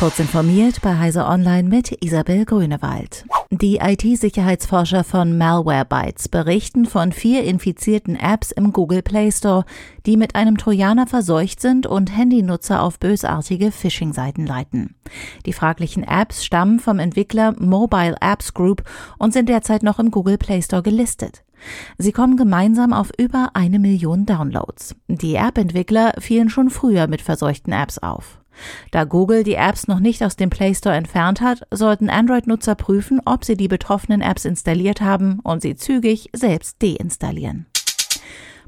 Kurz informiert bei Heise Online mit Isabel Grünewald. Die IT-Sicherheitsforscher von Malwarebytes berichten von vier infizierten Apps im Google Play Store, die mit einem Trojaner verseucht sind und Handynutzer auf bösartige Phishing-Seiten leiten. Die fraglichen Apps stammen vom Entwickler Mobile Apps Group und sind derzeit noch im Google Play Store gelistet. Sie kommen gemeinsam auf über eine Million Downloads. Die App-Entwickler fielen schon früher mit verseuchten Apps auf. Da Google die Apps noch nicht aus dem Play Store entfernt hat, sollten Android-Nutzer prüfen, ob sie die betroffenen Apps installiert haben und sie zügig selbst deinstallieren.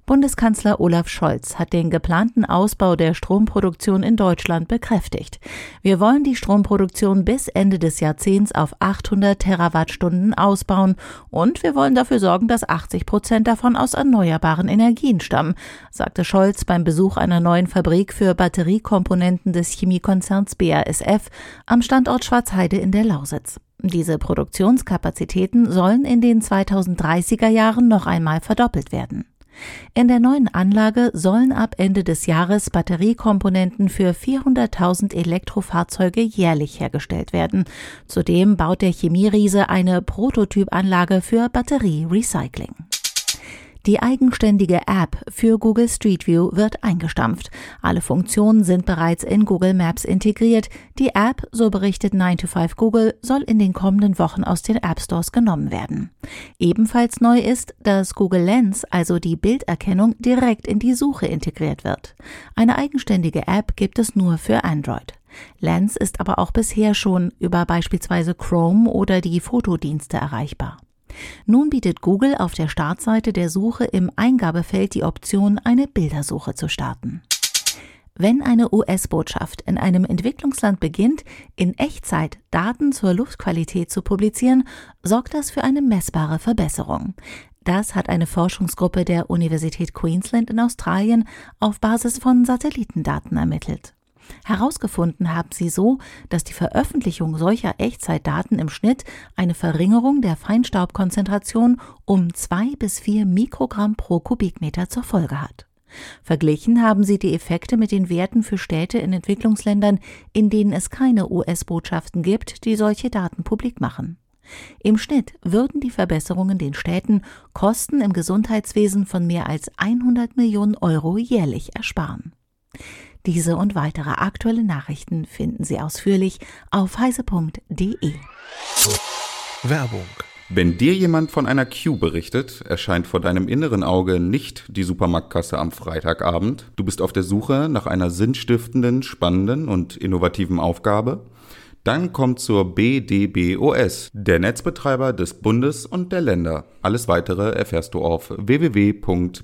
Bundeskanzler Olaf Scholz hat den geplanten Ausbau der Stromproduktion in Deutschland bekräftigt. Wir wollen die Stromproduktion bis Ende des Jahrzehnts auf 800 Terawattstunden ausbauen und wir wollen dafür sorgen, dass 80 Prozent davon aus erneuerbaren Energien stammen, sagte Scholz beim Besuch einer neuen Fabrik für Batteriekomponenten des Chemiekonzerns BASF am Standort Schwarzheide in der Lausitz. Diese Produktionskapazitäten sollen in den 2030er Jahren noch einmal verdoppelt werden. In der neuen Anlage sollen ab Ende des Jahres Batteriekomponenten für 400.000 Elektrofahrzeuge jährlich hergestellt werden. Zudem baut der Chemieriese eine Prototypanlage für Batterierecycling. Die eigenständige App für Google Street View wird eingestampft. Alle Funktionen sind bereits in Google Maps integriert. Die App, so berichtet 9 to 5 Google, soll in den kommenden Wochen aus den App Stores genommen werden. Ebenfalls neu ist, dass Google Lens, also die Bilderkennung, direkt in die Suche integriert wird. Eine eigenständige App gibt es nur für Android. Lens ist aber auch bisher schon über beispielsweise Chrome oder die Fotodienste erreichbar. Nun bietet Google auf der Startseite der Suche im Eingabefeld die Option, eine Bildersuche zu starten. Wenn eine US-Botschaft in einem Entwicklungsland beginnt, in Echtzeit Daten zur Luftqualität zu publizieren, sorgt das für eine messbare Verbesserung. Das hat eine Forschungsgruppe der Universität Queensland in Australien auf Basis von Satellitendaten ermittelt. Herausgefunden haben sie so, dass die Veröffentlichung solcher Echtzeitdaten im Schnitt eine Verringerung der Feinstaubkonzentration um zwei bis vier Mikrogramm pro Kubikmeter zur Folge hat. Verglichen haben sie die Effekte mit den Werten für Städte in Entwicklungsländern, in denen es keine US-Botschaften gibt, die solche Daten publik machen. Im Schnitt würden die Verbesserungen den Städten Kosten im Gesundheitswesen von mehr als 100 Millionen Euro jährlich ersparen. Diese und weitere aktuelle Nachrichten finden Sie ausführlich auf heise.de. Werbung wenn dir jemand von einer Queue berichtet, erscheint vor deinem inneren Auge nicht die Supermarktkasse am Freitagabend. Du bist auf der Suche nach einer sinnstiftenden, spannenden und innovativen Aufgabe. Dann kommt zur BDBOS, der Netzbetreiber des Bundes und der Länder. Alles weitere erfährst du auf www.bdbos.de.